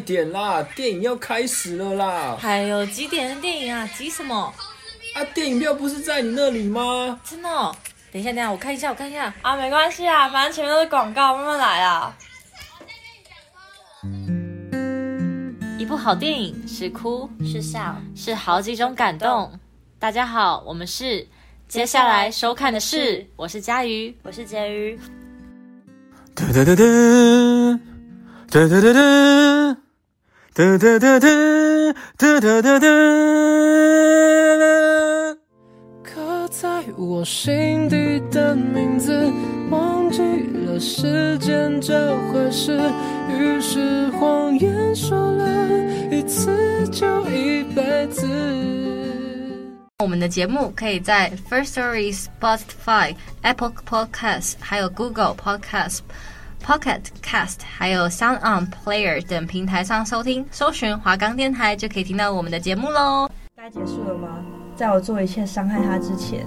点啦，电影要开始了啦！还有几点的电影啊？急什么？啊，电影票不是在你那里吗？真的哦？等一下，等一下，我看一下，我看一下。啊，没关系啊，反正前面都是广告，慢慢来啊。一部好电影是哭是笑是好几种感动。大家好，我们是。接下来收看的是，我是佳瑜，我是婕妤。哒哒哒哒，哒哒哒哒，哒哒哒哒，哒哒哒哒。刻在我心底的名字，忘记了时间这回事，于是谎言说了一次就一辈子。我们的节目可以在 First Story、Spotify、Apple Podcasts、还有 Google Podcasts、Pocket Cast、还有 Sound On Player 等平台上收听，搜寻华冈电台就可以听到我们的节目喽。该结束了吗？在我做一切伤害他之前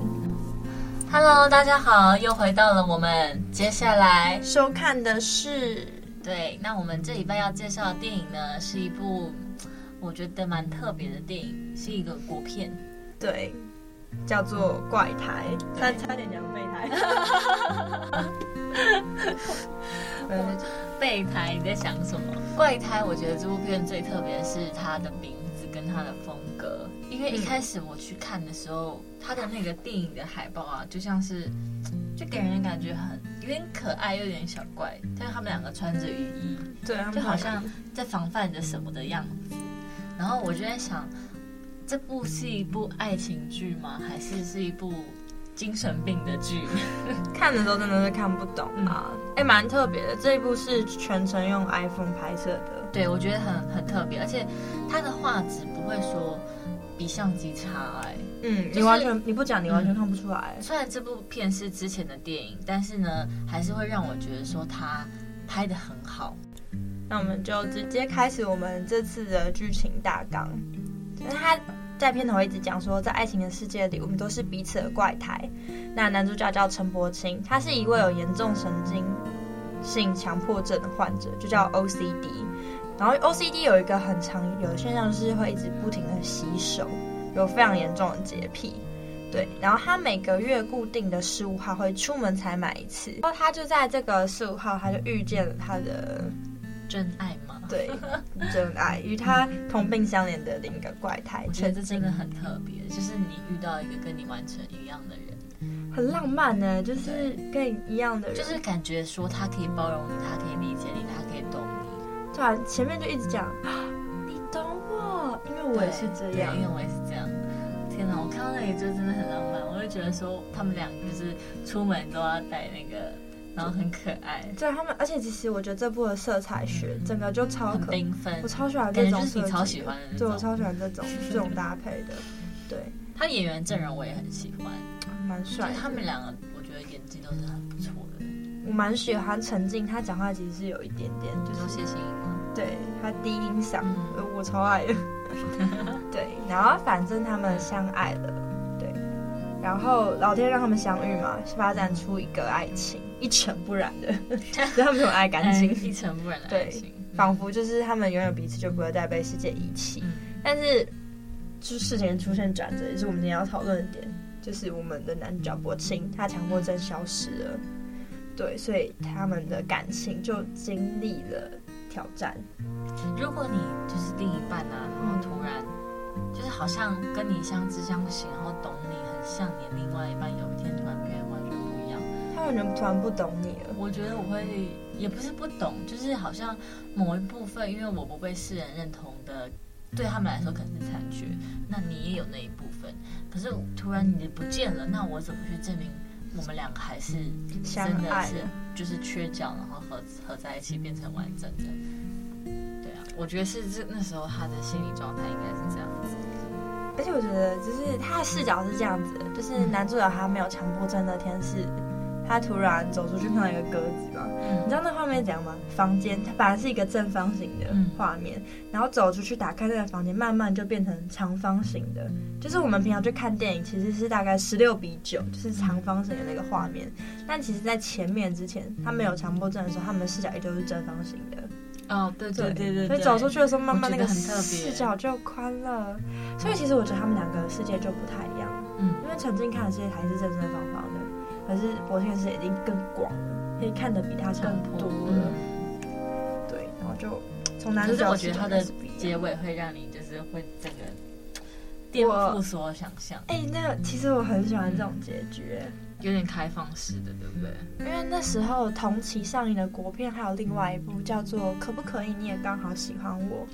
，Hello，大家好，又回到了我们接下来收看的是，对，那我们这礼拜要介绍的电影呢，是一部我觉得蛮特别的电影，是一个国片。对，叫做怪胎，差差点讲备胎。备胎，你在想什么？怪胎，我觉得这部片最特别的是它的名字跟它的风格。因为一开始我去看的时候，它的那个电影的海报啊，就像是，就给人感觉很有点可爱，又有点小怪。但是他们两个穿着雨衣，对，就好像在防范着什么的样子。然后我就在想。这部是一部爱情剧吗？还是是一部精神病的剧？看的时候真的是看不懂啊！哎、嗯，蛮特别的。这一部是全程用 iPhone 拍摄的，对，我觉得很很特别，而且它的画质不会说比相机差哎。嗯，你完全你不讲，你完全看不出来、嗯。虽然这部片是之前的电影，但是呢，还是会让我觉得说它拍的很好。那我们就直接开始我们这次的剧情大纲。那他在片头一直讲说，在爱情的世界里，我们都是彼此的怪胎。那男主角叫陈柏青，他是一位有严重神经性强迫症的患者，就叫 OCD。然后 OCD 有一个很常有的现象，就是会一直不停的洗手，有非常严重的洁癖。对，然后他每个月固定的十五号会出门才买一次。然后他就在这个十五号，他就遇见了他的真爱吗？对，真爱与他同病相怜的另一个怪胎，我觉得这真的很特别，就是你遇到一个跟你完全一样的人，很浪漫呢。就是跟你一样的人，就是感觉说他可以包容你，他可以理解你，他可以懂你。对啊，前面就一直讲，你懂我，因为我也是这样，因为我也是这样。天哪，我看到那里就真的很浪漫，我就觉得说他们两个就是出门都要带那个。然后很可爱，对他们，而且其实我觉得这部的色彩学整个就超可缤纷，我超喜欢这种，就是你超喜欢的，对我超喜欢这种这种搭配的。对，他演员阵容我也很喜欢，蛮帅。他们两个我觉得演技都是很不错的。我蛮喜欢陈静，他讲话其实是有一点点就是？对，他低音嗓，我超爱的。对，然后反正他们相爱了，对，然后老天让他们相遇嘛，发展出一个爱情。一尘不染的，他们很爱干净，一尘不染的爱情，仿佛就是他们拥有彼此就不会再被世界遗弃。嗯、但是，就事情出现转折，也是我们今天要讨论的点，就是我们的男主角柏青，他强迫症消失了，对，所以他们的感情就经历了挑战。如果你就是另一半啊，然后突然就是好像跟你相知相惜，然后懂你，很像你另外一半，有一天突然变。突然突然不懂你了，我觉得我会也不是不懂，就是好像某一部分，因为我不被世人认同的，对他们来说可能是残缺，那你也有那一部分，可是突然你不见了，那我怎么去证明我们两个还是真的是就是缺角，然后合合在一起变成完整的？对啊，我觉得是这那时候他的心理状态应该是这样子，而且我觉得就是他的视角是这样子，就是男主角他没有强迫症那天是。他突然走出去看到一个鸽子嘛，嗯、你知道那画面怎样吗？房间它本来是一个正方形的画面，嗯、然后走出去打开那个房间，慢慢就变成长方形的。就是我们平常去看电影，其实是大概十六比九，就是长方形的那个画面。但其实，在前面之前，他没有强迫症的时候，他们的视角也都是正方形的。哦，对对对对，所以走出去的时候，慢慢那个视角就宽了。所以其实我觉得他们两个世界就不太一样。嗯，因为曾经看的世界还是正正方。可是博天是已经更广了，可以看得比他更多了。对，然后就从男主角，我觉得他的结尾会让你就是会整个颠覆所有想象。哎，那个其实我很喜欢这种结局，有点开放式的，对不对？因为那时候同期上映的国片还有另外一部叫做《可不可以你也刚好喜欢我》。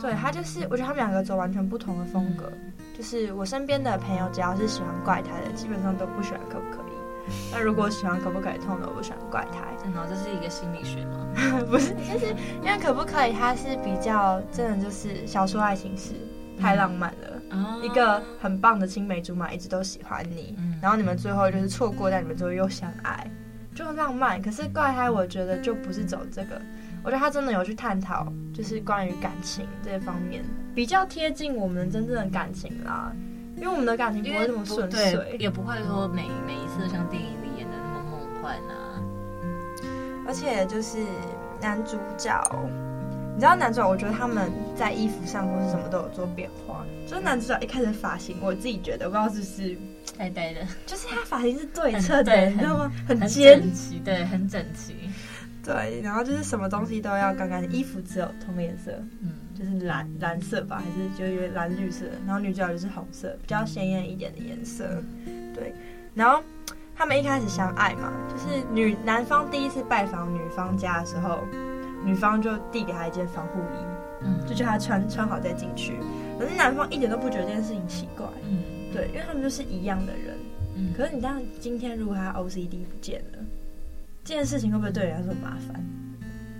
对，他就是我觉得他们两个走完全不同的风格。就是我身边的朋友，只要是喜欢怪胎的，基本上都不喜欢可不可以。那如果喜欢可不可以痛的，我喜欢怪胎。真的，这是一个心理学吗？不是，就是因为可不可以，它是比较真的，就是小说爱情是太浪漫了。嗯、一个很棒的青梅竹马一直都喜欢你，嗯、然后你们最后就是错过，但你们最后又相爱，就很浪漫。可是怪胎，我觉得就不是走这个。我觉得他真的有去探讨，就是关于感情这方面，比较贴近我们真正的感情啦。因为我们的感情不会这么顺遂，也不会说每每一次都像电影里演的那么梦幻啊。而且就是男主角，你知道男主角，我觉得他们在衣服上或是什么都有做变化。就是男主角一开始发型，我自己觉得我不知道是不是呆呆的，就是他发型是对称的，你知道吗？很整齐，对，很整齐。对，然后就是什么东西都要刚刚，衣服只有同个颜色，嗯，就是蓝蓝色吧，还是就因为蓝绿色，然后女主角就是红色，比较鲜艳一点的颜色，对。然后他们一开始相爱嘛，就是女男方第一次拜访女方家的时候，女方就递给他一件防护衣，嗯，就叫他穿穿好再进去。可是男方一点都不觉得这件事情奇怪，嗯，对，因为他们就是一样的人，嗯。可是你这样，今天如果他 OCD 不见了。这件事情会不会对人来说麻烦？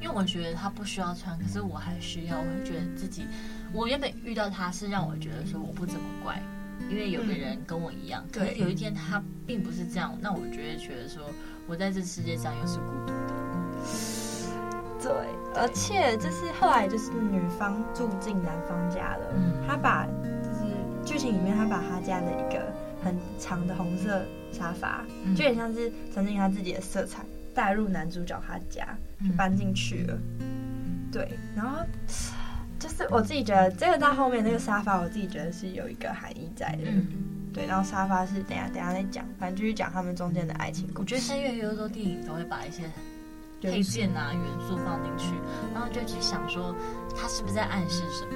因为我觉得他不需要穿，可是我还需要。我会觉得自己，我原本遇到他是让我觉得说我不怎么怪，因为有个人跟我一样。嗯、可是有一天他并不是这样，那我就会觉得说我在这世界上又是孤独的。对，而且就是后来就是女方住进男方家了，嗯，他把就是剧情里面他把他家的一个很长的红色沙发，嗯、就有点像是曾经他自己的色彩。带入男主角他家，就搬进去了。嗯、对，然后就是我自己觉得这个到后面那个沙发，我自己觉得是有一个含义在的。嗯、对，然后沙发是等下等下再讲，反正就是讲他们中间的爱情故事。我觉得越来越多电影都会把一些配件啊元素放进去，然后就去想说他是不是在暗示什么。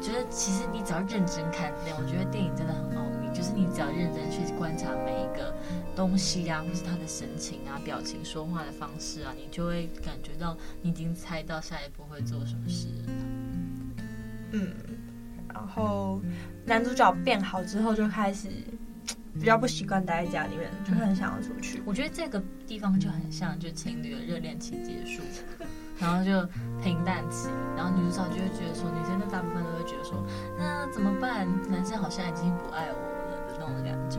觉得其实你只要认真看，我觉得电影真的很奥秘，就是你只要认真去观察每一个。东西啊，或是他的神情啊、表情、说话的方式啊，你就会感觉到你已经猜到下一步会做什么事。嗯，然后男主角变好之后，就开始比较不习惯待在家里面，就很想要出去。我觉得这个地方就很像，就情侣的热恋期结束，然后就平淡期，然后女主角就会觉得说，女生的大部分都会觉得说，那怎么办？男生好像已经不爱我了的那种感觉，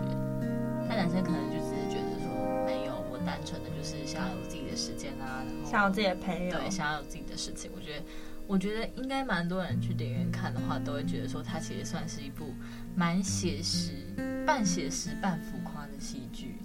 但男生可能就只是觉得说没有，我。单纯的就是想要有自己的时间啊，然后想要自己的朋友，对，想要有自己的事情。我觉得，我觉得应该蛮多人去电影院看的话，都会觉得说，它其实算是一部蛮写实、半写实、半浮夸的戏剧。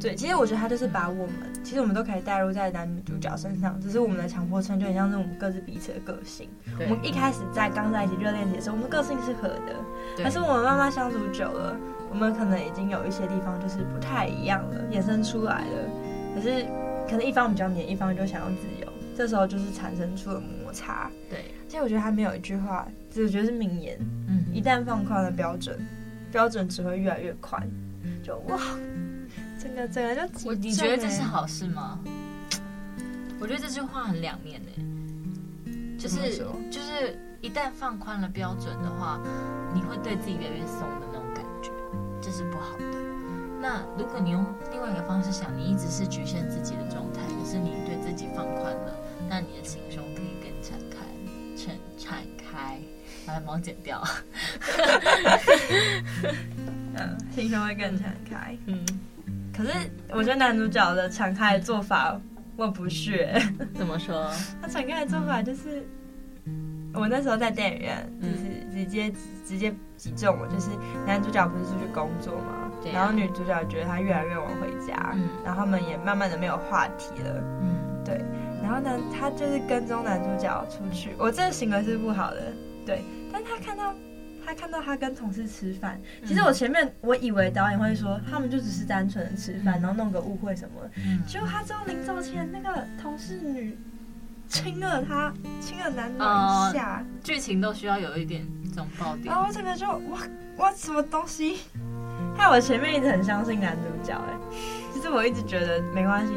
对，其实我觉得它就是把我们，其实我们都可以带入在男女主角身上，只是我们的强迫症就很像是我们各自彼此的个性。我们一开始在刚在一起热恋的时候，我们个性是合的，对可是我们慢慢相处久了。我们可能已经有一些地方就是不太一样了，衍生出来了。可是可能一方比较黏，一方就想要自由，这时候就是产生出了摩擦。对，其实我觉得还没有一句话，我觉得是名言。嗯，一旦放宽了标准，标准只会越来越宽。就哇，整个整个就，你觉得这是好事吗？我觉得这句话很两面呢。就是就是一旦放宽了标准的话，你会对自己越来越松的。这是不好的。那如果你用另外一个方式想，你一直是局限自己的状态，可是你对自己放宽了，那你的心胸可以更敞开，敞敞开，把毛剪掉。嗯，心胸会更敞开。嗯，可是我觉得男主角的敞开的做法我不屑。怎么说？他敞开的做法就是，我那时候在电影院，就是直接、嗯、直接击中我，就是男主角不是出去工作嘛，然后女主角觉得他越来越晚回家，嗯、然后他们也慢慢的没有话题了，嗯，对。然后呢，他就是跟踪男主角出去，我这个行为是不好的，对。但他看到。他看到他跟同事吃饭，其实我前面我以为导演会说他们就只是单纯的吃饭，然后弄个误会什么的，结果他之后临走前那个同事女亲了他，亲了男主一下，剧情都需要有一点这种爆点，然后我整个就哇哇什么东西？害我前面一直很相信男主角哎，其实我一直觉得没关系，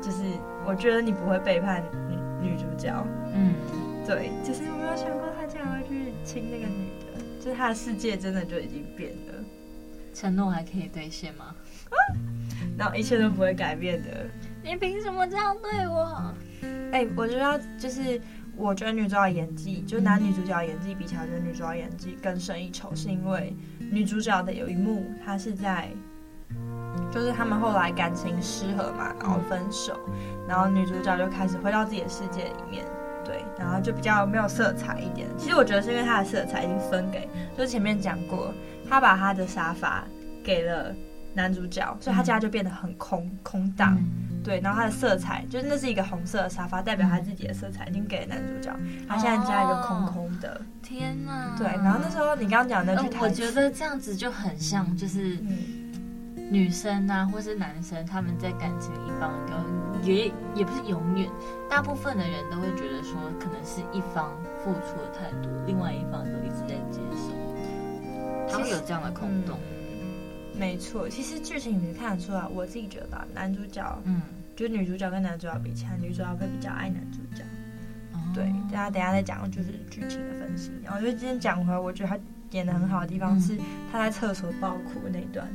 就是我觉得你不会背叛女女主角，嗯，对，只是我没有想过他竟然会去亲那个女的。就是他的世界真的就已经变了，承诺还可以兑现吗？然后一切都不会改变的。你凭什么这样对我？哎、欸，我觉得就是，我觉得女主角演技，就男女主角演技比起来，我觉得女主角演技更胜一筹，是因为女主角的有一幕，她是在，就是他们后来感情失和嘛，然后分手，然后女主角就开始回到自己的世界里面。对，然后就比较没有色彩一点。其实我觉得是因为她的色彩已经分给，就是前面讲过，她把她的沙发给了男主角，所以她家就变得很空空荡。对，然后他的色彩就是那是一个红色的沙发，代表他自己的色彩已经给了男主角，他现在家里就空空的。天哪！对，然后那时候你刚刚讲的那句台词，我觉得这样子就很像，就是女生啊，或是男生他们在感情一方跟。也也不是永远，大部分的人都会觉得说，可能是一方付出的太多，另外一方都一直在接受，他会有这样的空洞。嗯、没错，其实剧情你看得出来，我自己觉得男主角，嗯，就女主角跟男主角比起来，女主角会比较爱男主角。哦、对，大家等下再讲就是剧情的分析。然后就今天讲回来，我觉得他演的很好的地方是他在厕所爆哭那一段。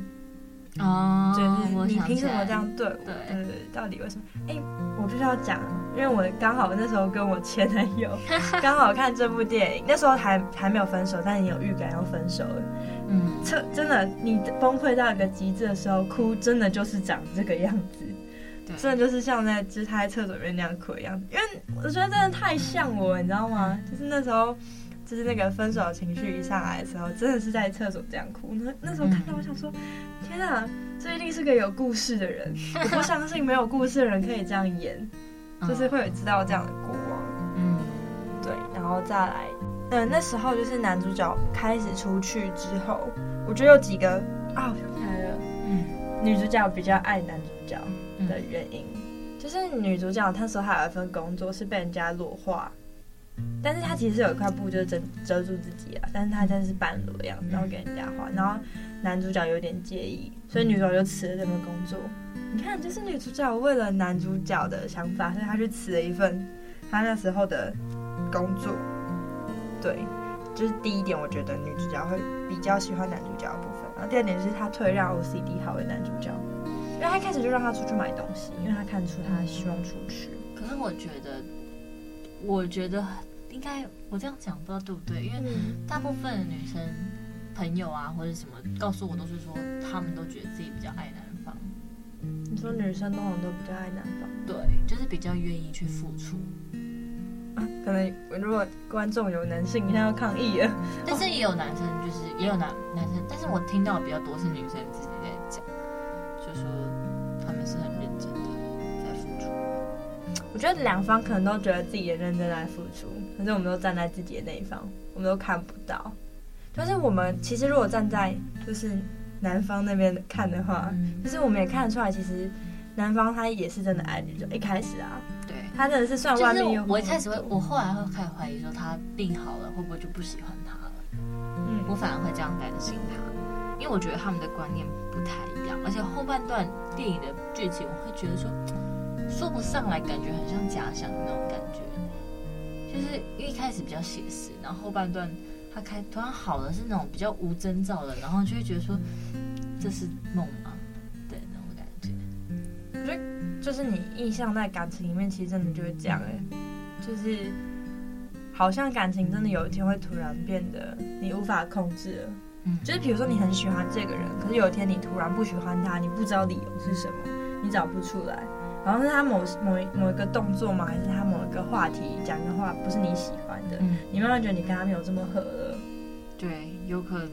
哦，就是你凭什么这样对我？对对对，到底为什么？哎、欸，我必须要讲，因为我刚好那时候跟我前男友 刚好看这部电影，那时候还还没有分手，但是你有预感要分手了。嗯，这真的，你崩溃到一个极致的时候，哭真的就是长这个样子，真的就是像在就是他在厕所里面那样哭一样。因为我觉得真的太像我，你知道吗？就是那时候。就是那个分手的情绪一上来的时候，真的是在厕所这样哭。那那时候看到，我想说，天啊，这一定是个有故事的人。我不相信没有故事的人可以这样演，就是会有知道这样的过往。嗯，对。然后再来，嗯，那时候就是男主角开始出去之后，我觉得有几个啊，我想起来了。嗯，女主角比较爱男主角的原因，就是女主角她说还有一份工作是被人家裸画。但是他其实有一块布，就是遮遮住自己啊。但是他真的是半裸的样子，然后给人家画。然后男主角有点介意，所以女主角就辞了这份工作。你看，就是女主角为了男主角的想法，所以她去辞了一份她那时候的工作。对，就是第一点，我觉得女主角会比较喜欢男主角的部分。然后第二点就是她退让 OCD 好的男主角，因为他一开始就让他出去买东西，因为他看出他希望出去。可是我觉得，我觉得。应该我这样讲不知道对不对，因为大部分的女生朋友啊或者什么告诉我都是说，他们都觉得自己比较爱男方。你说女生通常都比较爱男方？对，就是比较愿意去付出。啊，可能如果观众有男性，一定要抗议了。但是也有男生，就是也有男男生，但是我听到的比较多是女生自己在讲，就说我觉得两方可能都觉得自己也认真在付出。可是我们都站在自己的那一方，我们都看不到。就是我们其实如果站在就是男方那边看的话，嗯、就是我们也看得出来，其实男方他也是真的爱女主。一开始啊，对，他真的是算外面有。我一开始会，我后来会开始怀疑说他病好了，会不会就不喜欢他了？嗯，我反而会这样担心他，因为我觉得他们的观念不太一样，而且后半段电影的剧情，我会觉得说说不上来，感觉很像假想的那种感觉。就是一开始比较写实，然后后半段他开突然好的是那种比较无征兆的，然后就会觉得说这是梦吗？对，那种感觉。我觉得就是你印象在感情里面，其实真的就会这样哎，就是好像感情真的有一天会突然变得你无法控制了，嗯，就是比如说你很喜欢这个人，可是有一天你突然不喜欢他，你不知道理由是什么，你找不出来。然后是他某某一某一个动作吗？还是他某一个话题讲的话不是你喜欢的？嗯，你慢慢觉得你跟他没有这么合了。对，有可能。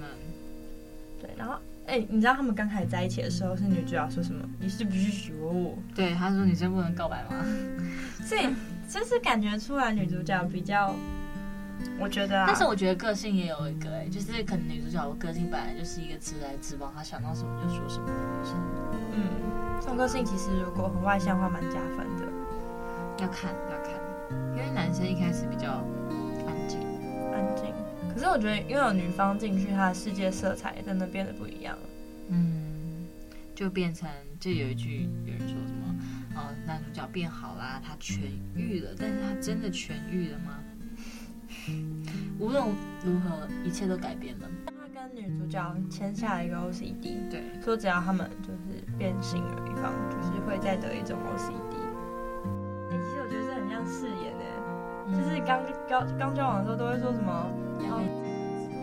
对，然后哎，你知道他们刚开始在一起的时候，是女主角说什么？你是不是喜欢我？对，他说女生不能告白吗？所以就是感觉出来女主角比较，我觉得、啊。但是我觉得个性也有一个哎，就是可能女主角的个性本来就是一个直来直往，她想到什么就说什么的女生。嗯，这种个性其实如果很外向的话，蛮加分的。要看要看，因为男生一开始比较安静安静。可是我觉得，因为有女方进去，他的世界色彩真的变得不一样了。嗯，就变成就有一句有人说什么，哦，男主角变好啦，他痊愈了，但是他真的痊愈了吗？无论如何，一切都改变了。女主角签下了一个 OCD，对，说只要他们就是变性了一方，就是会再得一种 OCD。哎、欸，其实我觉得这很像誓言的，嗯、就是刚刚刚交往的时候都会说什么。哦，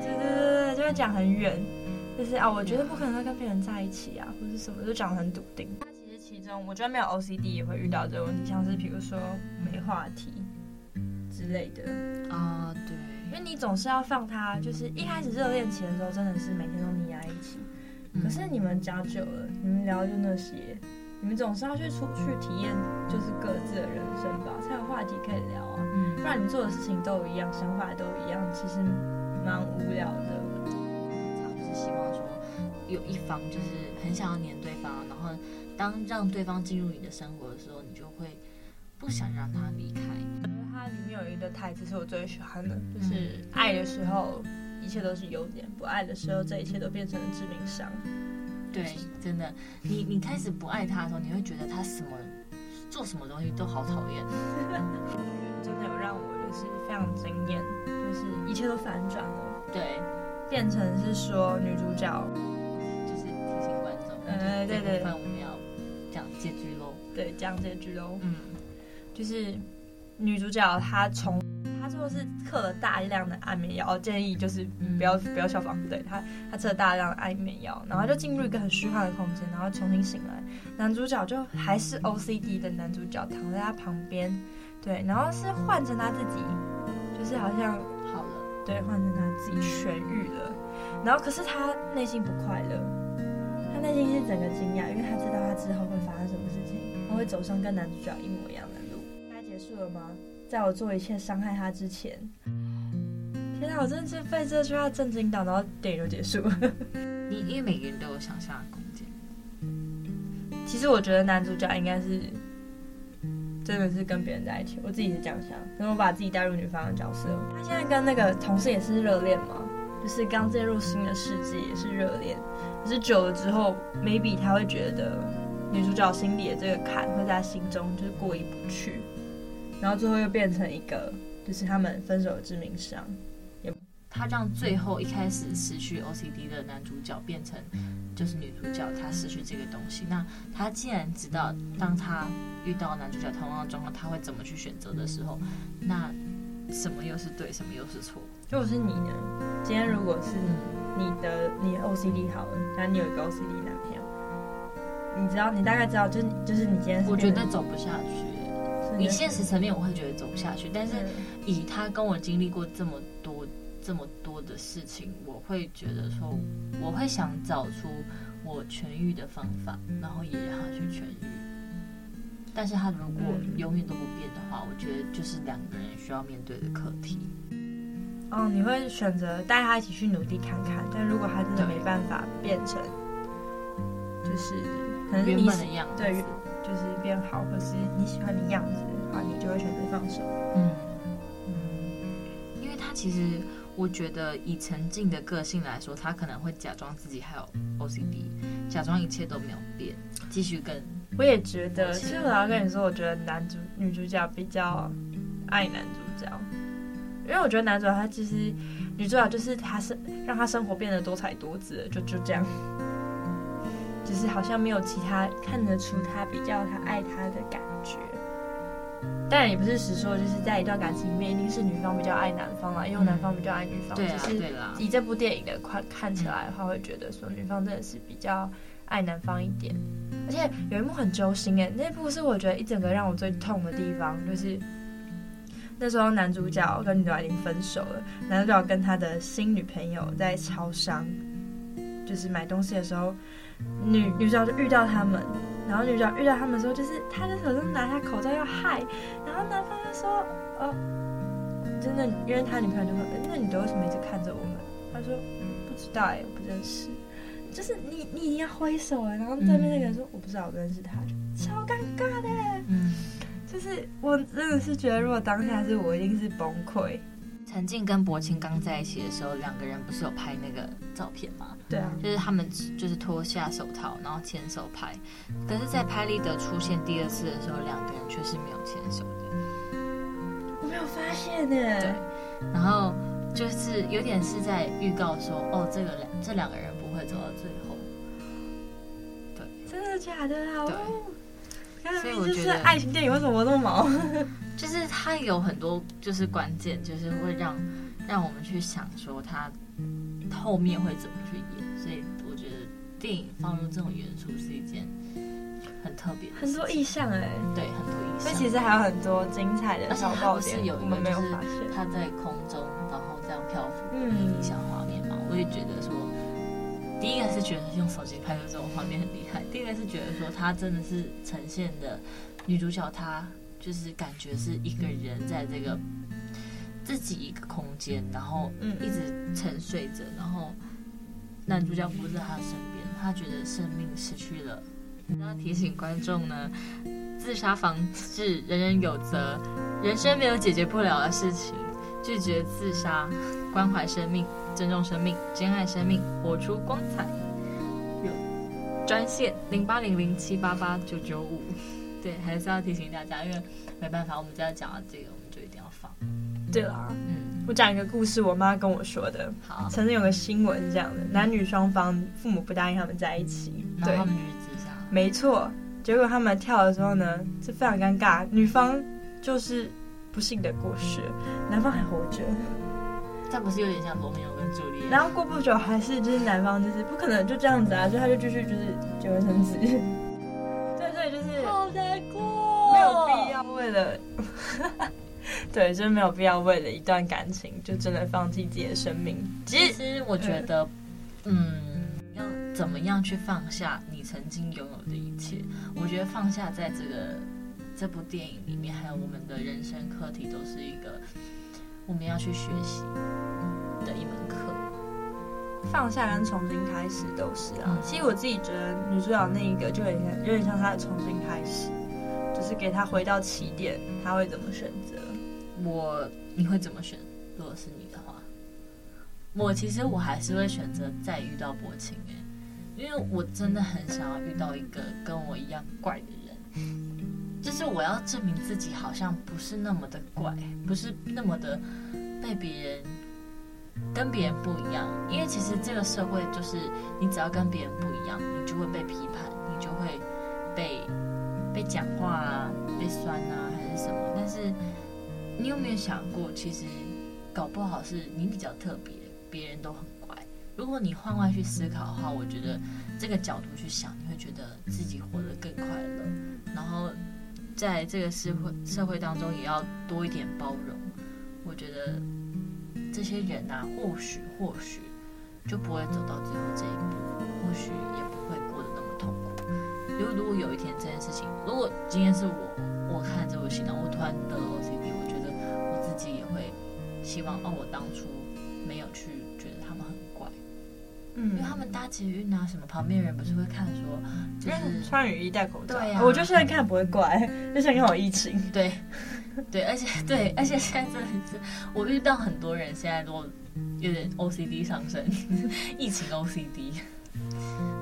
对对对对，就会讲很远，就是啊，我觉得不可能会跟别人在一起啊，或者什么，就讲得很笃定。那其实其中，我觉得没有 OCD 也会遇到这个问题，像是比如说没话题之类的啊，对，因为你总是要放他，就是一开始热恋期的时候，真的是每天都腻在一起，可是你们讲久了，你们聊就那些，你们总是要去出去体验，就是各自的人生吧，才有话题可以聊啊。嗯，不然你做的事情都一样，想法都一样，其实蛮无聊的。常就是希望说，有一方就是很想要黏对方，然后当让对方进入你的生活的时候，你就会不想让他离开。里面有一个台词是我最喜欢的，就是爱的时候一切都是优点，不爱的时候这一切都变成了致命伤。对，真的，你你开始不爱他的时候，你会觉得他什么做什么东西都好讨厌。真的有让我就是非常惊艳，就是一切都反转了。对，变成是说女主角就是提醒观众，嗯，对对，我们要讲结局喽。对，讲结局喽。嗯，就是女主角她从。她最后是嗑了大量的安眠药，建议就是不要不要效仿。对她她吃了大量的安眠药，然后就进入一个很虚幻的空间，然后重新醒来。男主角就还是 OCD 的男主角躺在他旁边，对，然后是换成他自己，就是好像好了，对，换成他自己痊愈了。然后可是他内心不快乐，他内心是整个惊讶，因为他知道他之后会发生什么事情，他会走上跟男主角一模一样的结束了吗？在我做一切伤害他之前，天哪！我真的是被这句话震惊到，然后电影就结束了。你因为每个人都有想象的空间。其实我觉得男主角应该是真的是跟别人在一起，我自己是这样想。然后我把自己带入女方的角色，他现在跟那个同事也是热恋嘛，就是刚进入新的世界也是热恋。可是久了之后，maybe 他会觉得女主角心里的这个坎会在心中就是过意不去。然后最后又变成一个，就是他们分手的致命伤。也，他让最后一开始失去 OCD 的男主角变成，就是女主角，她失去这个东西。那她既然知道，当她遇到男主角同样的状况，她会怎么去选择的时候，那什么又是对，什么又是错？如果是你呢？今天如果是你的，你 OCD 好了，那你有一个 OCD 男朋友，你知道，你大概知道，就是就是你今天，我觉得走不下去。以现实层面，我会觉得走不下去。但是以他跟我经历过这么多、这么多的事情，我会觉得说，我会想找出我痊愈的方法，然后也让他去痊愈。但是他如果永远都不变的话，我觉得就是两个人需要面对的课题。哦，你会选择带他一起去努力看看，但如果他真的没办法变成，就是可能是原本的样子。对。就是变好，或是你喜欢的样子的话，你就会选择放手。嗯嗯，因为他其实，我觉得以陈静的个性来说，他可能会假装自己还有 OCD，假装一切都没有变，继续跟。我也觉得，其实我要跟你说，我觉得男主女主角比较爱男主角，因为我觉得男主角他其实女主角就是他是让他生活变得多彩多姿，就就这样。就是好像没有其他看得出他比较他爱他的感觉，但也不是实说，就是在一段感情里面，一定是女方比较爱男方啊，因为男方比较爱女方。对是。以这部电影的看看起来的话，会觉得说女方真的是比较爱男方一点。而且有一幕很揪心哎，那部是我觉得一整个让我最痛的地方，就是那时候男主角跟女主角已经分手了，男主角跟他的新女朋友在超商，就是买东西的时候，女女主角就遇到他们。然后女主角遇到他们的时候，就是他的手上拿下口罩要嗨，然后男方就说：“哦，真的，因为他女朋友就说，那你都为什么一直看着我们？”他说：“不知道哎，我不认识。”就是你你一定要挥手哎，然后对面那个人说：“嗯、我不知道，我不认识他。”就超尴尬的。嗯，就是我真的是觉得，如果当下是我，一定是崩溃。陈静跟柏青刚在一起的时候，两个人不是有拍那个照片吗？对啊，就是他们就是脱下手套，然后牵手拍。可是，在拍立得出现第二次的时候，两个人却是没有牵手的。我没有发现呢。对，然后就是有点是在预告说，哦，这个两这两个人不会走到最后。对，真的假的啊？对，所以我觉得爱情电影为什么我那么毛？就是它有很多就是关键，就是会让让我们去想说它后面会怎么去演，所以我觉得电影放入这种元素是一件很特别，很多意象哎，对，很多意象。所以其实还有很多精彩的小爆点，是有一个没有发现他在空中然后这样漂浮的影像画面嘛？我也觉得说，第一个是觉得用手机拍的这种画面很厉害，第二个是觉得说它真的是呈现的女主角她。就是感觉是一个人在这个自己一个空间，然后一直沉睡着，然后男主角不在他身边，他觉得生命失去了。要提醒观众呢，自杀防治人人有责，人生没有解决不了的事情，拒绝自杀，关怀生命，尊重生命，珍爱生命，活出光彩。有专线零八零零七八八九九五。对，还是要提醒大家，因为没办法，我们就要讲到这个，我们就一定要放。对啦，嗯，我讲一个故事，我妈跟我说的。好，曾经有个新闻这样的，男女双方父母不答应他们在一起，对，然后他们就去自杀。没错，结果他们跳的时候呢，是非常尴尬，女方就是不幸的过世，男方还活着。这不是有点像罗密欧跟朱丽叶？然后过不久，还是就是男方就是不可能就这样子啊，所以他就继续就是结婚生子。为了，对，就是没有必要为了一段感情就真的放弃自己的生命。其实我觉得，嗯，要怎么样去放下你曾经拥有的一切？我觉得放下在这个这部电影里面，还有我们的人生课题，都是一个我们要去学习的一门课。放下跟重新开始都是啊。其实我自己觉得女主角那一个就有点有点像她的重新开始。就是给她回到起点，她会怎么选择？我，你会怎么选？如果是你的话，我其实我还是会选择再遇到薄情哎，因为我真的很想要遇到一个跟我一样怪的人，就是我要证明自己好像不是那么的怪，不是那么的被别人跟别人不一样。因为其实这个社会就是你只要跟别人不一样，你就会被批判，你就会被。被讲话啊，被酸啊，还是什么？但是你有没有想过，其实搞不好是你比较特别，别人都很乖。如果你换位去思考的话，我觉得这个角度去想，你会觉得自己活得更快乐。然后在这个社会社会当中，也要多一点包容。我觉得这些人啊，或许或许就不会走到最后这一步，或许也不会过得那么痛苦。因为如果有一天这件事情，如果今天是我，我看这部戏，然后我突然得了 OCD，我觉得我自己也会希望，哦，我当初没有去觉得他们很怪，嗯，因为他们搭捷运啊什么，旁边人不是会看说，就是穿雨衣戴口罩，对呀、啊，我觉得现在看不会怪，就像看我疫情，对，对，而且对，而且现在真的是，我遇到很多人现在都有点 OCD 上升，疫情 OCD。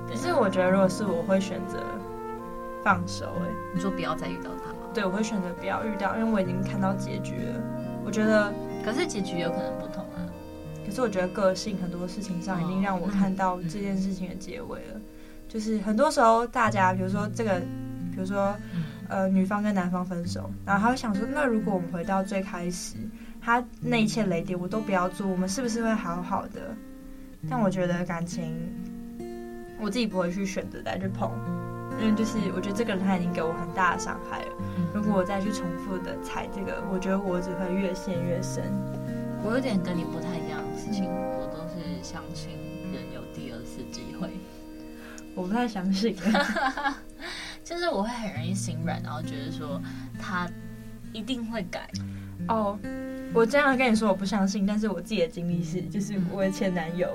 可是我觉得，如果是我会选择放手。哎，你说不要再遇到他吗？对，我会选择不要遇到，因为我已经看到结局了。我觉得，可是结局有可能不同啊。可是我觉得个性很多事情上已经让我看到这件事情的结尾了。就是很多时候，大家比如说这个，比如说，呃女方跟男方分手，然后他会想说，那如果我们回到最开始，他那一切雷点我都不要做，我们是不是会好好的？但我觉得感情，我自己不会去选择再去碰，因为就是我觉得这个人他已经给我很大的伤害了。如果我再去重复的踩这个，我觉得我只会越陷越深。我有点跟你不太一样的事情，我都是相信人有第二次机会。我不太相信，就是我会很容易心软，然后觉得说他一定会改。哦，我这样跟你说我不相信，但是我自己的经历是，就是我的前男友，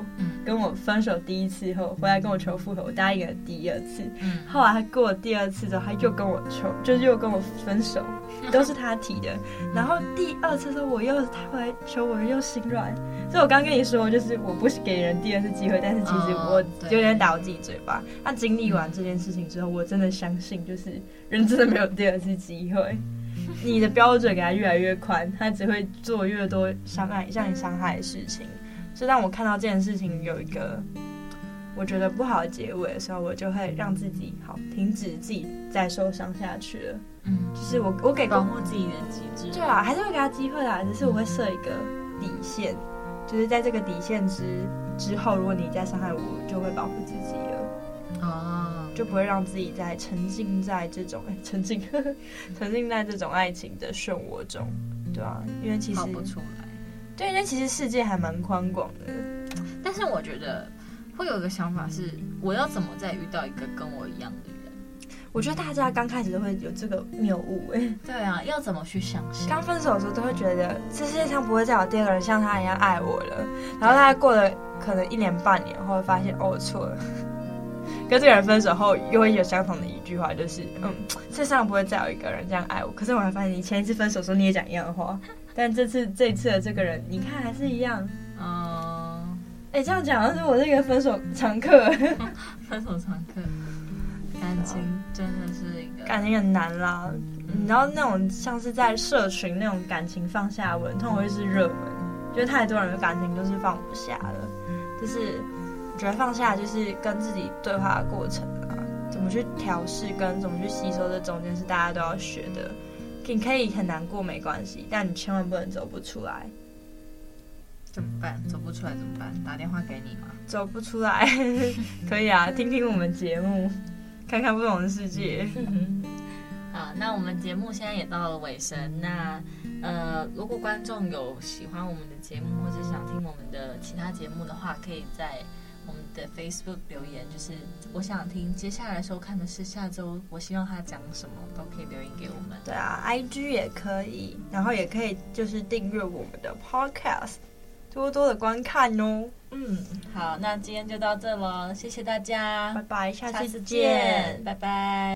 跟我分手第一次后回来跟我求复合，我答应了第二次，后来他过了第二次之后，他又跟我求，就是又跟我分手，都是他提的。然后第二次的时候，我又他回来求我，又心软。所以我刚跟你说，就是我不是给人第二次机会，但是其实我有点打我自己嘴巴。他经历完这件事情之后，我真的相信，就是人真的没有第二次机会。你的标准给他越来越宽，他只会做越多伤害、让你伤害的事情。所以当我看到这件事情有一个我觉得不好的结尾的时候，我就会让自己好停止自己再受伤下去了。嗯，就是我我给保护自己的机制。对啊，还是会给他机会啦，只是我会设一个底线，就是在这个底线之之后，如果你再伤害我，我就会保护自己。就不会让自己再沉浸在这种沉浸沉浸在这种爱情的漩涡中，对啊，因为其实跑不出来，对，因为其实世界还蛮宽广的。但是我觉得会有一个想法是，我要怎么再遇到一个跟我一样的人？我觉得大家刚开始都会有这个谬误，哎，对啊，要怎么去相信？刚分手的时候都会觉得这世界上不会再有第二个人像他一样爱我了，然后大家过了可能一年半年后，发现哦，我错了。跟这个人分手后，又会有相同的一句话，就是嗯，世上不会再有一个人这样爱我。可是我还发现，你前一次分手时候你也讲一样的话，但这次这次的这个人，你看还是一样。嗯，哎，这样讲的是我这个分手常客。分手常客，感情真的是一个感情很难啦。你知道那种像是在社群那种感情放下文，通常会是热门，就是太多人的感情都是放不下的，就是。我觉得放下就是跟自己对话的过程啊，怎么去调试跟怎么去吸收，这中间是大家都要学的。你可以很难过没关系，但你千万不能走不出来。怎么办？走不出来怎么办？打电话给你吗？走不出来，可以啊，听听我们节目，看看不同的世界。好，那我们节目现在也到了尾声。那呃，如果观众有喜欢我们的节目，或者想听我们的其他节目的话，可以在。我们的 Facebook 留言就是，我想听接下来收看的是下周，我希望他讲什么都可以留言给我们。对啊，IG 也可以，然后也可以就是订阅我们的 Podcast，多多的观看哦。嗯，好，那今天就到这了，谢谢大家，拜拜，下次见，拜拜。